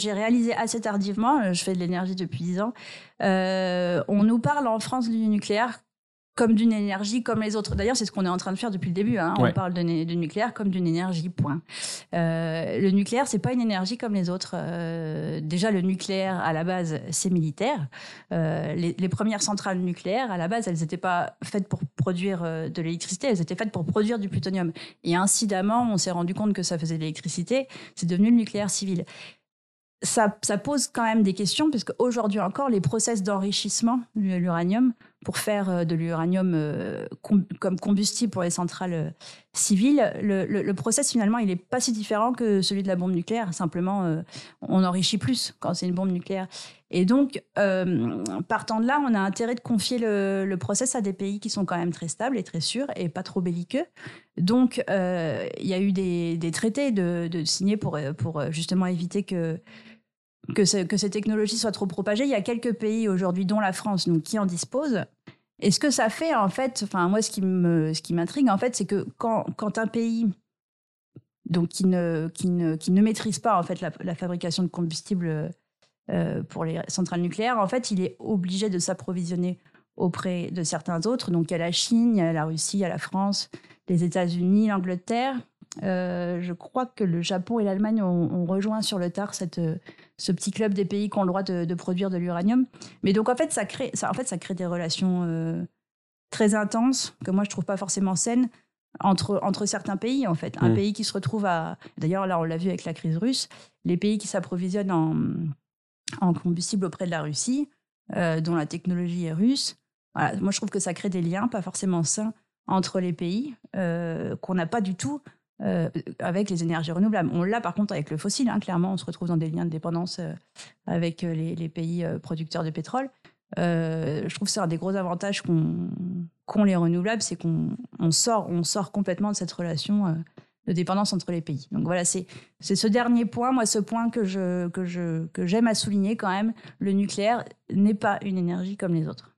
j'ai réalisé assez tardivement, je fais de l'énergie depuis 10 ans, on nous parle en France du nucléaire comme d'une énergie comme les autres. D'ailleurs, c'est ce qu'on est en train de faire depuis le début. Hein. On parle de, nucléaire comme d'une énergie, point. Euh, le nucléaire, c'est pas une énergie comme les autres. Euh, déjà, le nucléaire, à la base, c'est militaire. Euh, les, les, premières centrales nucléaires, à la base, elles n'étaient pas faites pour produire euh, de l'électricité, elles étaient faites pour produire du plutonium. Et incidemment, on s'est rendu compte que ça faisait de l'électricité. C'est devenu le nucléaire civil. Ça, pose quand même des questions, puisque aujourd'hui encore, les process d'enrichissement de l'uranium pour faire euh, de l'uranium euh, comme combustible pour les centrales euh, civiles, le, le, process finalement, il n'est pas si différent que celui de la bombe nucléaire. Simplement, on enrichit plus quand c'est une bombe nucléaire. Et donc, partant de là, on a intérêt de confier le, le, process à des pays qui sont quand même très stables et très sûrs et pas trop belliqueux. Donc, il y a eu des, traités de, pour, pour justement éviter que que, ces technologies soient trop propagées. Il y a quelques pays aujourd'hui, dont la France, donc, qui en disposent. Et ce que ça fait, en fait, enfin, moi, ce qui m'intrigue, en fait, c'est que quand, quand un pays donc, qui, ne, qui, ne, qui ne maîtrise pas, en fait, la, fabrication de combustible euh, pour les centrales nucléaires, en fait, il est obligé de s'approvisionner auprès de certains autres. Donc, il y a la Chine, il y a la Russie, il y a la France, les États-Unis, l'Angleterre. Euh, je crois que le Japon et l'Allemagne ont, rejoint sur le tard cette, ce petit club des pays qui ont le droit de, produire de l'uranium. Mais donc en fait, ça crée, ça, en fait, ça crée des relations euh, très intenses que moi je trouve pas forcément saines entre, entre certains pays en fait. Un mmh. pays qui se retrouve à, d'ailleurs là on l'a vu avec la crise russe, les pays qui s'approvisionnent en, en combustible auprès de la Russie, euh, dont la technologie est russe. moi je trouve que ça crée des liens pas forcément sains entre les pays euh, qu'on n'a pas du tout euh, avec les énergies renouvelables. On l'a par contre avec le fossile, hein, clairement, on se retrouve dans des liens de dépendance euh, avec euh, les, pays producteurs de pétrole. je trouve que c'est un des gros avantages qu'ont les renouvelables, c'est qu'on sort, complètement de cette relation de dépendance entre les pays. Donc voilà, c'est ce dernier point, moi, ce point que j'aime à souligner quand même. Le nucléaire n'est pas une énergie comme les autres.